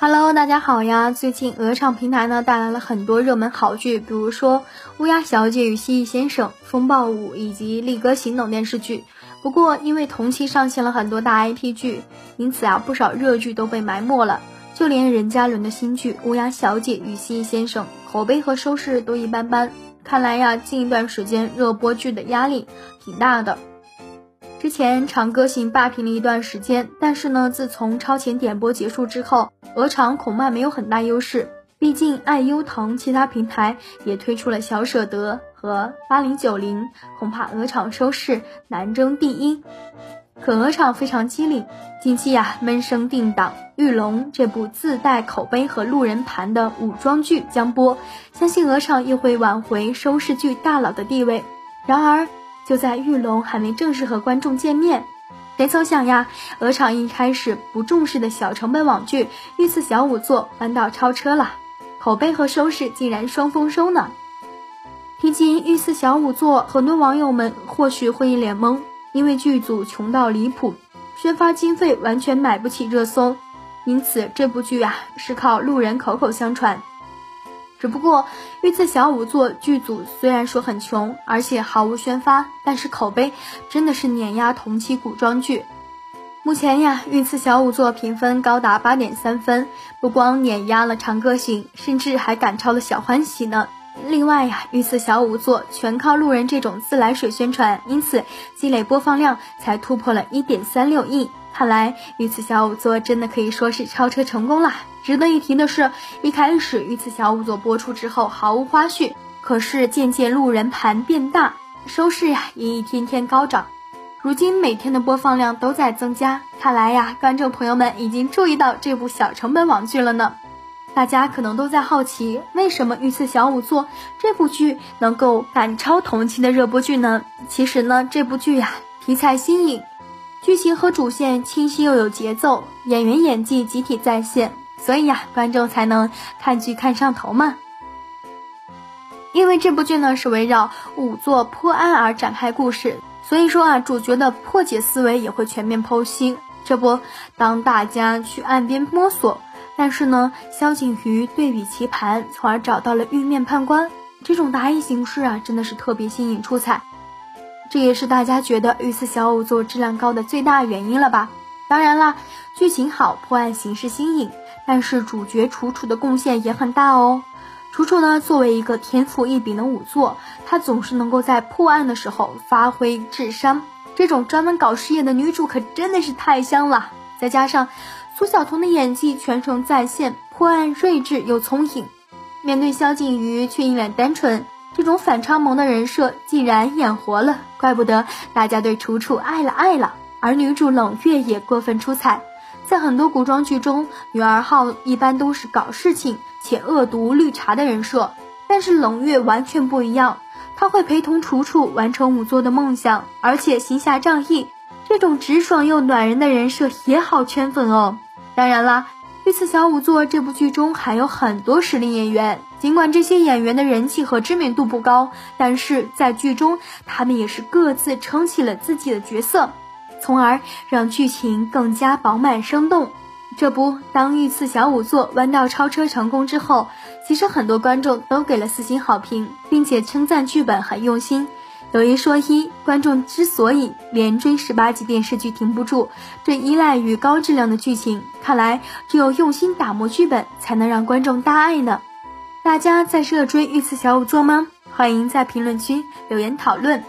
Hello，大家好呀！最近鹅厂平台呢带来了很多热门好剧，比如说《乌鸦小姐与蜥蜴先生》《风暴五》以及《力哥行》等电视剧。不过因为同期上线了很多大 IP 剧，因此啊不少热剧都被埋没了。就连任嘉伦的新剧《乌鸦小姐与蜥蜴先生》口碑和收视都一般般。看来呀，近一段时间热播剧的压力挺大的。之前《长歌行》霸屏了一段时间，但是呢，自从超前点播结束之后，鹅厂恐怕没有很大优势。毕竟爱优腾其他平台也推出了小舍得和八零九零，恐怕鹅厂收视难争第一。可鹅厂非常机灵，近期呀闷声定档《玉龙》这部自带口碑和路人盘的武装剧将播，相信鹅厂又会挽回收视剧大佬的地位。然而。就在玉龙还没正式和观众见面，谁曾想呀，鹅厂一开始不重视的小成本网剧《御赐小五座》弯道超车了，口碑和收视竟然双丰收呢。提及《御赐小五座》，很多网友们或许会一脸懵，因为剧组穷到离谱，宣发经费完全买不起热搜，因此这部剧啊是靠路人口口相传。只不过，御赐小仵作剧组虽然说很穷，而且毫无宣发，但是口碑真的是碾压同期古装剧。目前呀，御赐小仵作评分高达八点三分，不光碾压了长歌行，甚至还赶超了小欢喜呢。另外呀，御赐小仵作全靠路人这种自来水宣传，因此积累播放量才突破了一点三六亿。看来御赐小仵作真的可以说是超车成功了。值得一提的是，一开始御赐小仵作播出之后毫无花絮，可是渐渐路人盘变大，收视呀也一天天高涨。如今每天的播放量都在增加，看来呀观众朋友们已经注意到这部小成本网剧了呢。大家可能都在好奇，为什么御赐小仵作这部剧能够赶超同期的热播剧呢？其实呢，这部剧呀题材新颖。剧情和主线清晰又有节奏，演员演技集体在线，所以呀，观众才能看剧看上头嘛。因为这部剧呢是围绕仵作破案而展开故事，所以说啊，主角的破解思维也会全面剖析。这不，当大家去岸边摸索，但是呢，萧景瑜对比棋盘，从而找到了玉面判官，这种答疑形式啊，真的是特别新颖出彩。这也是大家觉得《御赐小仵作》质量高的最大原因了吧？当然啦，剧情好，破案形式新颖，但是主角楚楚的贡献也很大哦。楚楚呢，作为一个天赋异禀的仵作，她总是能够在破案的时候发挥智商。这种专门搞事业的女主可真的是太香了。再加上苏晓彤的演技全程在线，破案睿智又聪颖，面对萧景瑜却一脸单纯。这种反差萌的人设竟然演活了，怪不得大家对楚楚爱了爱了。而女主冷月也过分出彩，在很多古装剧中，女二号一般都是搞事情且恶毒绿茶的人设，但是冷月完全不一样，她会陪同楚楚完成仵作的梦想，而且行侠仗义，这种直爽又暖人的人设也好圈粉哦。当然啦。《御赐小仵作》这部剧中还有很多实力演员，尽管这些演员的人气和知名度不高，但是在剧中他们也是各自撑起了自己的角色，从而让剧情更加饱满生动。这不，当《御赐小仵作》弯道超车成功之后，其实很多观众都给了四星好评，并且称赞剧本很用心。有一说一，观众之所以连追十八集电视剧停不住，这依赖于高质量的剧情。看来只有用心打磨剧本，才能让观众大爱呢。大家在热追《御赐小仵作》吗？欢迎在评论区留言讨论。